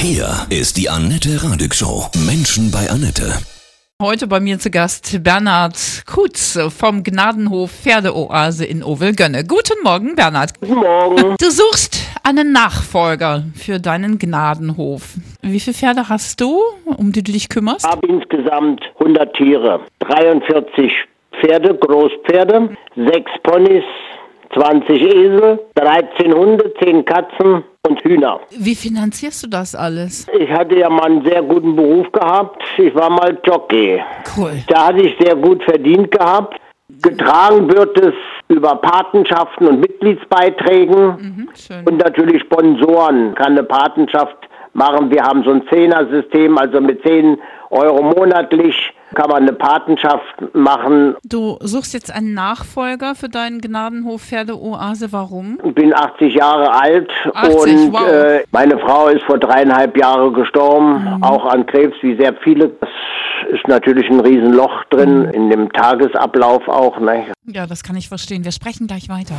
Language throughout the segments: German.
Hier ist die Annette Radig Show. Menschen bei Annette. Heute bei mir zu Gast Bernhard Kutz vom Gnadenhof Pferdeoase in Ovelgönne. Guten Morgen, Bernhard. Guten Morgen. Du suchst einen Nachfolger für deinen Gnadenhof. Wie viele Pferde hast du, um die du dich kümmerst? Ich habe insgesamt 100 Tiere. 43 Pferde, Großpferde, 6 Ponys, 20 Esel, 13 Hunde, 10 Katzen und Hühner. Wie finanzierst du das alles? Ich hatte ja mal einen sehr guten Beruf gehabt. Ich war mal Jockey. Cool. Da hatte ich sehr gut verdient gehabt. Getragen wird es über Patenschaften und Mitgliedsbeiträgen Mhm, und natürlich Sponsoren. Kann eine Patenschaft machen. Wir haben so ein Zehner-System, also mit 10 Euro monatlich kann man eine Patenschaft machen. Du suchst jetzt einen Nachfolger für deinen Gnadenhof Pferdeoase. Warum? Ich bin 80 Jahre alt 80, und wow. äh, meine Frau ist vor dreieinhalb Jahren gestorben, auch an Krebs, wie sehr viele. Das ist natürlich ein Riesenloch drin, in dem Tagesablauf auch. Ne? Ja, das kann ich verstehen. Wir sprechen gleich weiter.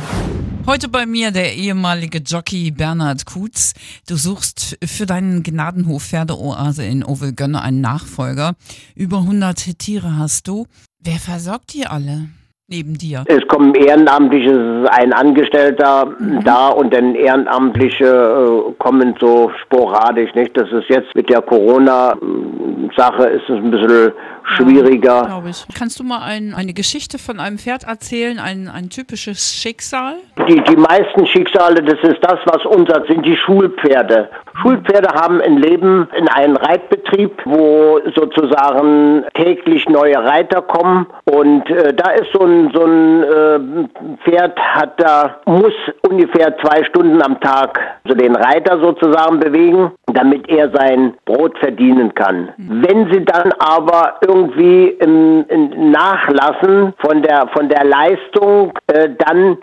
Heute bei mir der ehemalige Jockey Bernhard Kutz. Du suchst für deinen Gnadenhof Pferdeoase in Ovelgönne einen Nachfolger. Über 100 Tiere hast du. Wer versorgt die alle? Neben dir. Es kommen Ehrenamtliche, es ist ein Angestellter da und dann Ehrenamtliche äh, kommen so sporadisch, nicht? Das ist jetzt mit der Corona-Sache ist es ein bisschen schwieriger. Ich. Kannst du mal ein, eine Geschichte von einem Pferd erzählen? Ein, ein typisches Schicksal? Die, die meisten Schicksale, das ist das, was unser sind die Schulpferde. Schulpferde haben ein Leben in einem Reitbetrieb, wo sozusagen täglich neue Reiter kommen und äh, da ist so ein so ein äh, Pferd hat da muss ungefähr zwei Stunden am Tag so den Reiter sozusagen bewegen, damit er sein Brot verdienen kann. Wenn sie dann aber irgendwie im, im nachlassen von der von der Leistung, äh, dann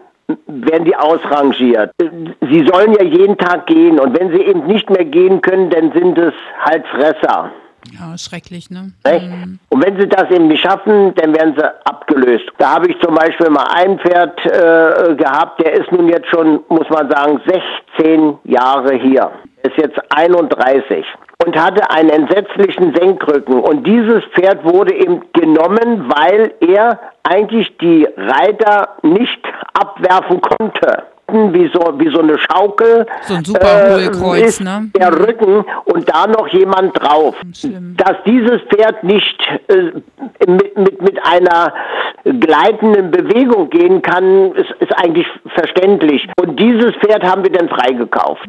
werden die ausrangiert. Sie sollen ja jeden Tag gehen und wenn sie eben nicht mehr gehen können, dann sind es halt Fresser. Ja, schrecklich, ne? Recht? Und wenn sie das eben nicht schaffen, dann werden sie abgelöst. Da habe ich zum Beispiel mal ein Pferd äh, gehabt, der ist nun jetzt schon, muss man sagen, 16 Jahre hier. Ist jetzt 31 und hatte einen entsetzlichen Senkrücken. Und dieses Pferd wurde eben genommen, weil er eigentlich die Reiter nicht abwerfen konnte. Wie so, wie so eine Schaukel. So ein super Hohlkreuz, ist ne? Der Rücken und da noch jemand drauf. Schlimm. Dass dieses Pferd nicht äh, mit, mit, mit einer gleitenden Bewegung gehen kann, ist, ist eigentlich verständlich. Und dieses Pferd haben wir dann freigekauft.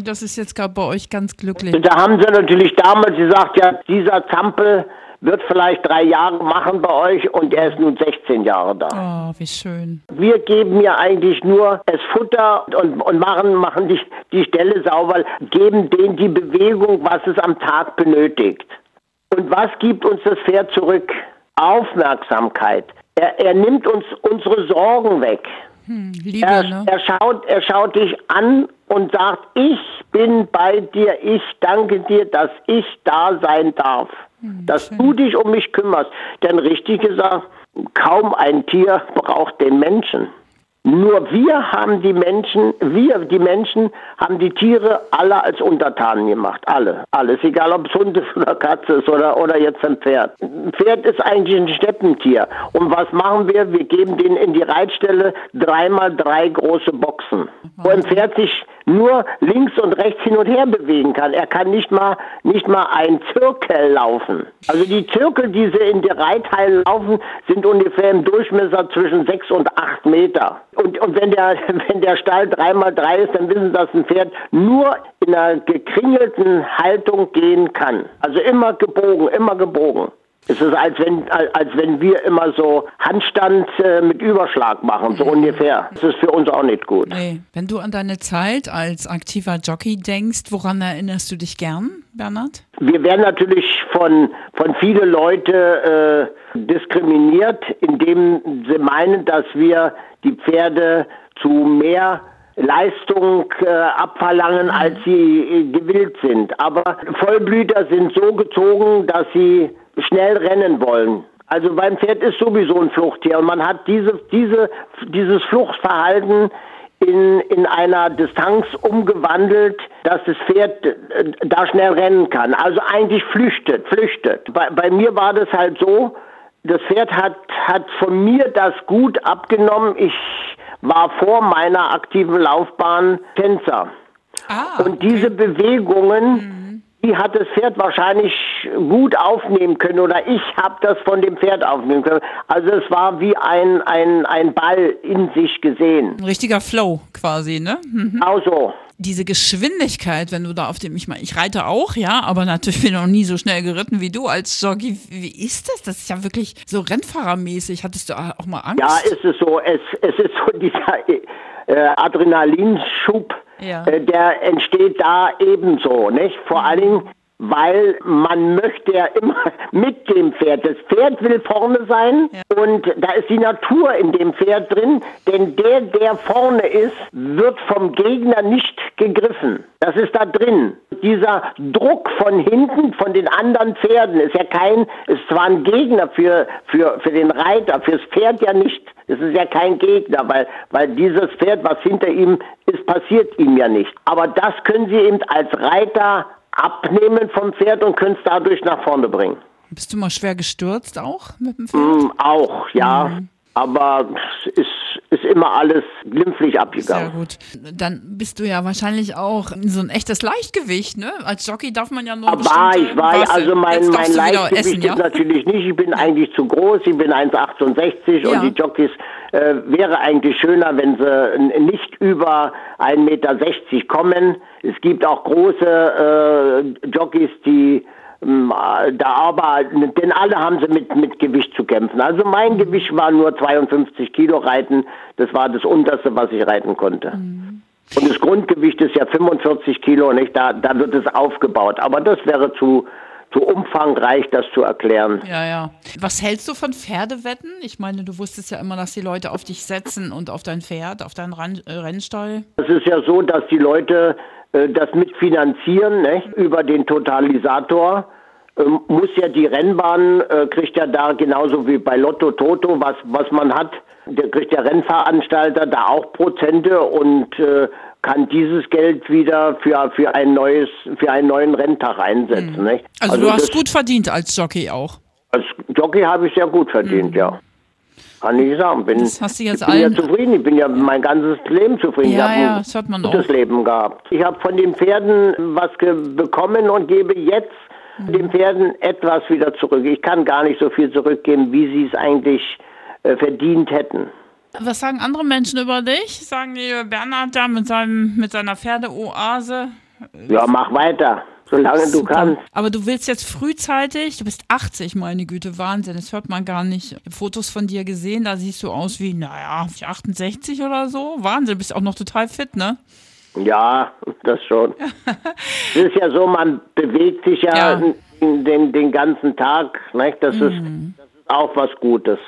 Das ist jetzt gerade bei euch ganz glücklich. Da haben sie natürlich damals gesagt, ja, dieser Zampel wird vielleicht drei Jahre machen bei euch und er ist nun 16 Jahre da. Oh, wie schön. Wir geben ja eigentlich nur das Futter und, und machen, machen die, die Stelle sauber, geben denen die Bewegung, was es am Tag benötigt. Und was gibt uns das Pferd zurück? Aufmerksamkeit. Er, er nimmt uns unsere Sorgen weg. Liebe, Er, ne? er, schaut, er schaut dich an und sagt, ich bin bei dir, ich danke dir, dass ich da sein darf, dass du dich um mich kümmerst. Denn richtig gesagt, kaum ein Tier braucht den Menschen. Nur wir haben die Menschen, wir, die Menschen, haben die Tiere alle als Untertanen gemacht. Alle. Alles. Egal ob es Hund ist oder Katze ist oder, oder jetzt ein Pferd. Ein Pferd ist eigentlich ein Steppentier. Und was machen wir? Wir geben denen in die Reitstelle dreimal drei große Boxen. Wo ein Pferd sich nur links und rechts hin und her bewegen kann. Er kann nicht mal, nicht mal ein Zirkel laufen. Also die Zirkel, die sie in der Reithalle laufen, sind ungefähr im Durchmesser zwischen sechs und acht Meter. Und, und wenn der, wenn der Stall dreimal drei ist, dann wissen Sie, dass ein Pferd nur in einer gekringelten Haltung gehen kann. Also immer gebogen, immer gebogen. Es ist, als wenn, als wenn wir immer so Handstand äh, mit Überschlag machen, so ungefähr. Das ist für uns auch nicht gut. Nee. Wenn du an deine Zeit als aktiver Jockey denkst, woran erinnerst du dich gern, Bernhard? Wir werden natürlich von, von viele Leute äh, diskriminiert, indem sie meinen, dass wir die Pferde zu mehr Leistung äh, abverlangen, als sie äh, gewillt sind. Aber Vollblüter sind so gezogen, dass sie schnell rennen wollen. Also beim Pferd ist sowieso ein Fluchttier und man hat diese, diese, dieses Fluchtverhalten in, in einer Distanz umgewandelt, dass das Pferd äh, da schnell rennen kann. Also eigentlich flüchtet, flüchtet. Bei, bei mir war das halt so, das Pferd hat, hat von mir das Gut abgenommen. Ich war vor meiner aktiven Laufbahn Tänzer. Ah, und diese Bewegungen, mhm. Die hat das Pferd wahrscheinlich gut aufnehmen können oder ich habe das von dem Pferd aufnehmen können. Also es war wie ein, ein, ein Ball in sich gesehen. Ein richtiger Flow quasi, ne? Mhm. Genau so diese Geschwindigkeit, wenn du da auf dem, ich meine, ich reite auch, ja, aber natürlich bin ich noch nie so schnell geritten wie du als Jockey. Wie ist das? Das ist ja wirklich so Rennfahrermäßig. Hattest du auch mal Angst? Ja, ist es so. Es, es ist so dieser äh, Adrenalinschub, ja. äh, der entsteht da ebenso, nicht? Vor mhm. allen Dingen weil man möchte ja immer mit dem Pferd. Das Pferd will vorne sein ja. und da ist die Natur in dem Pferd drin, denn der, der vorne ist, wird vom Gegner nicht gegriffen. Das ist da drin. Dieser Druck von hinten, von den anderen Pferden, ist ja kein, ist zwar ein Gegner für, für, für den Reiter, fürs Pferd ja nicht. Es ist ja kein Gegner, weil, weil dieses Pferd, was hinter ihm ist, passiert ihm ja nicht. Aber das können Sie eben als Reiter abnehmen vom Pferd und können es dadurch nach vorne bringen. Bist du mal schwer gestürzt auch mit dem Pferd? Mm, auch, ja. Mhm. Aber es ist, ist immer alles glimpflich abgegangen. Sehr gut. Dann bist du ja wahrscheinlich auch so ein echtes Leichtgewicht, ne? Als Jockey darf man ja nur Aber ich war, also mein, mein Leichtgewicht essen, ja? ist natürlich nicht. Ich bin eigentlich zu groß. Ich bin 1,68 ja. und die Jockeys äh, wäre eigentlich schöner, wenn sie nicht über 1,60 Meter kommen. Es gibt auch große äh, Jockeys, die da aber, denn alle haben sie mit, mit Gewicht zu kämpfen. Also mein Gewicht war nur 52 Kilo reiten. Das war das unterste, was ich reiten konnte. Mhm. Und das Grundgewicht ist ja 45 Kilo, nicht? Da, da wird es aufgebaut. Aber das wäre zu, zu umfangreich, das zu erklären. Ja, ja. Was hältst du von Pferdewetten? Ich meine, du wusstest ja immer, dass die Leute auf dich setzen und auf dein Pferd, auf deinen äh, Rennstall. Es ist ja so, dass die Leute das mitfinanzieren ne? über den Totalisator. Ähm, muss ja die Rennbahn, äh, kriegt ja da genauso wie bei Lotto Toto, was, was man hat, der kriegt der Rennveranstalter da auch Prozente und äh, kann dieses Geld wieder für, für ein neues, für einen neuen Renntag einsetzen. Mhm. Nicht? Also, also, du hast gut verdient als Jockey auch. Als Jockey habe ich sehr gut verdient, mhm. ja. Kann ich sagen. Bin, das hast du jetzt ich bin ja zufrieden. Ich bin ja mein ganzes Leben zufrieden. Ja, ich ja, das hat man gutes auch. Leben gehabt. Ich habe von den Pferden was bekommen und gebe jetzt mhm. den Pferden etwas wieder zurück. Ich kann gar nicht so viel zurückgeben, wie sie es eigentlich äh, verdient hätten. Was sagen andere Menschen über dich? Sagen die Bernhard da mit, seinem, mit seiner Pferdeoase? Ja, mach weiter, solange Super. du kannst. Aber du willst jetzt frühzeitig, du bist 80, meine Güte, Wahnsinn, das hört man gar nicht. Fotos von dir gesehen, da siehst du aus wie, naja, 68 oder so. Wahnsinn, du bist auch noch total fit, ne? Ja, das schon. es ist ja so, man bewegt sich ja, ja. Den, den ganzen Tag. Ne? Das, mhm. ist, das ist auch was Gutes.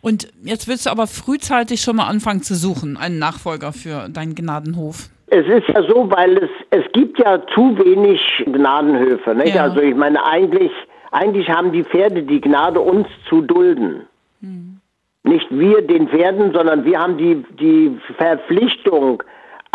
Und jetzt willst du aber frühzeitig schon mal anfangen zu suchen, einen Nachfolger für deinen Gnadenhof. Es ist ja so, weil es, es gibt ja zu wenig Gnadenhöfe. Nicht? Ja. Also ich meine, eigentlich, eigentlich haben die Pferde die Gnade, uns zu dulden. Hm. Nicht wir den Pferden, sondern wir haben die, die Verpflichtung,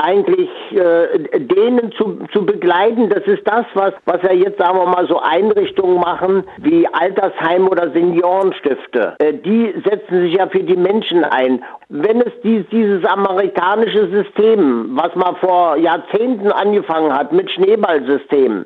eigentlich äh, denen zu, zu begleiten. Das ist das, was, was ja jetzt, sagen wir mal, so Einrichtungen machen wie Altersheim oder Seniorenstifte. Äh, die setzen sich ja für die Menschen ein. Wenn es dies, dieses amerikanische System, was man vor Jahrzehnten angefangen hat mit Schneeballsystemen,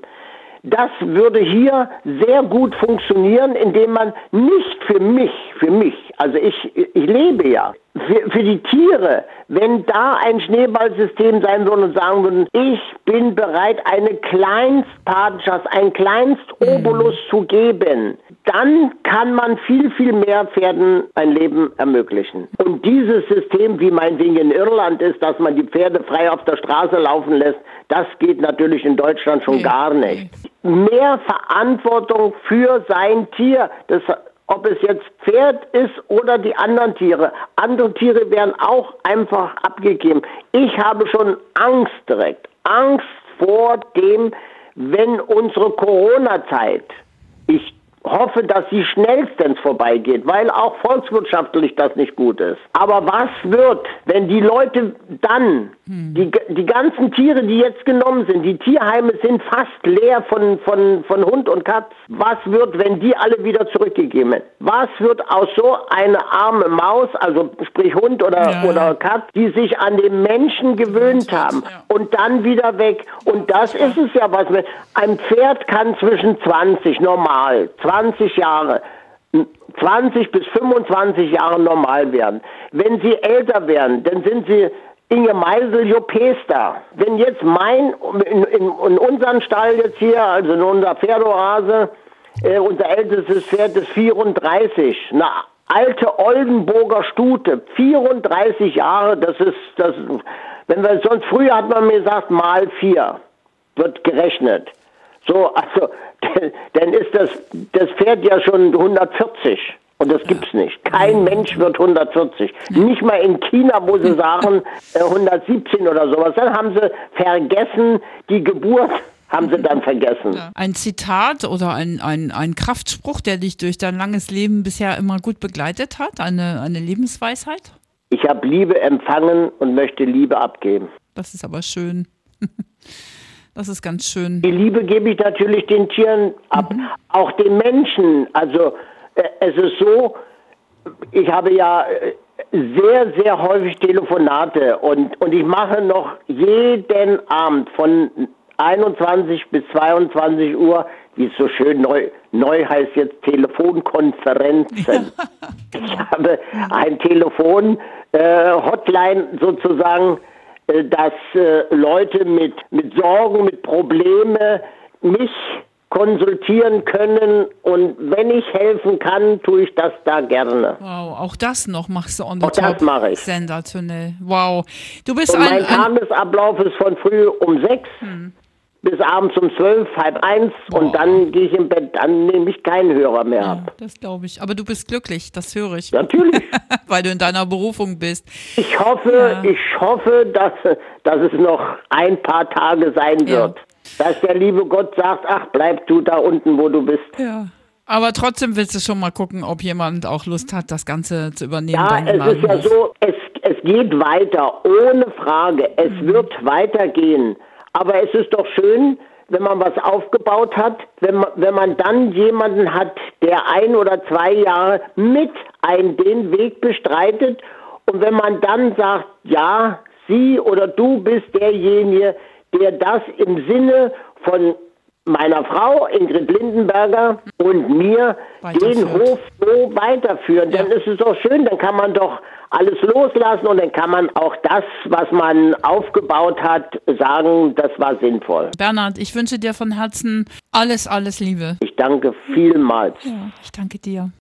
das würde hier sehr gut funktionieren, indem man nicht für mich, für mich, also ich, ich lebe ja, für, für die Tiere, wenn da ein Schneeballsystem sein würde und sagen würden, ich bin bereit, eine Kleinstpatenschaft, ein Kleinstobolus mhm. zu geben, dann kann man viel, viel mehr Pferden ein Leben ermöglichen. Und dieses System, wie meinetwegen in Irland ist, dass man die Pferde frei auf der Straße laufen lässt, das geht natürlich in Deutschland schon gar nicht. Mehr Verantwortung für sein Tier, das ob es jetzt Pferd ist oder die anderen Tiere. Andere Tiere werden auch einfach abgegeben. Ich habe schon Angst direkt. Angst vor dem, wenn unsere Corona-Zeit, ich hoffe, dass sie schnellstens vorbeigeht, weil auch volkswirtschaftlich das nicht gut ist. Aber was wird, wenn die Leute dann, die, die ganzen Tiere, die jetzt genommen sind, die Tierheime sind fast leer von, von, von Hund und Katz, was wird, wenn die alle wieder zurückgegeben werden? Was wird aus so einer arme Maus, also sprich Hund oder, Ja. oder Katz, die sich an den Menschen gewöhnt haben ja. und dann wieder weg? Und das ist es ja, was wir, ein Pferd kann zwischen 20 normal, 20 Jahre, 20 bis 25 Jahre normal werden. Wenn sie älter werden, dann sind sie Inge Meisel Jopester. Wenn jetzt mein, in, in, in unseren Stall jetzt hier, also in unser Pferdoase, äh, unser ältestes Pferd ist 34, eine alte Oldenburger Stute, 34 Jahre, das ist, das, wenn wir, sonst früher hat man mir gesagt, mal vier, wird gerechnet. So, also, dann ist das, das Pferd ja schon 140. Und das gibt's nicht. Kein Mensch wird 140. Nicht mal in China, wo sie sagen äh, 117 oder sowas. Dann haben sie vergessen, die Geburt haben sie dann vergessen. Ein Zitat oder ein, ein, ein Kraftspruch, der dich durch dein langes Leben bisher immer gut begleitet hat? Eine, eine Lebensweisheit? Ich habe Liebe empfangen und möchte Liebe abgeben. Das ist aber schön. Das ist ganz schön. Die Liebe gebe ich natürlich den Tieren ab, auch den Menschen. Also äh, es ist so, ich habe ja äh, sehr, sehr häufig Telefonate und, und ich mache noch jeden Abend von 21 bis 22 Uhr, wie es so schön neu, neu heißt jetzt, Telefonkonferenzen. Ich habe ein Telefon, äh, Hotline sozusagen, dass äh, Leute mit, mit Sorgen, mit Probleme mich konsultieren können und wenn ich helfen kann, tue ich das da gerne. Wow, auch das noch machst du on the Auch das top. mache ich. Sensationell. Wow. Du bist Und ein, mein ein Tagesablauf ist von früh um sechs bis abends um zwölf, halb eins und dann gehe ich im Bett, dann nehme ich keinen Hörer mehr ab. das glaube ich. Aber du bist glücklich, das höre ich, Natürlich. weil du in deiner Berufung bist. Ich hoffe, Ja. ich hoffe, dass, dass es noch ein paar Tage sein Ja. wird. Dass der liebe Gott sagt, ach, bleib du da unten, wo du bist. Ja. Aber trotzdem willst du schon mal gucken, ob jemand auch Lust hat, das Ganze zu übernehmen. Ja, es ist ja so, es, es geht weiter, ohne Frage. Es Mhm. wird weitergehen. Aber es ist doch schön, wenn man was aufgebaut hat, wenn man, wenn man dann jemanden hat, der ein oder zwei Jahre mit ein den Weg bestreitet. Und wenn man dann sagt, ja, sie oder du bist derjenige, der das im Sinne von meiner Frau Ingrid Lindenberger und mir den. Hof so weiterführen, dann Ja. ist es doch schön, dann kann man doch alles loslassen und dann kann man auch das, was man aufgebaut hat, sagen, das war sinnvoll. Bernhard, ich wünsche dir von Herzen alles, alles Liebe. Ich danke vielmals. Ja, ich danke dir.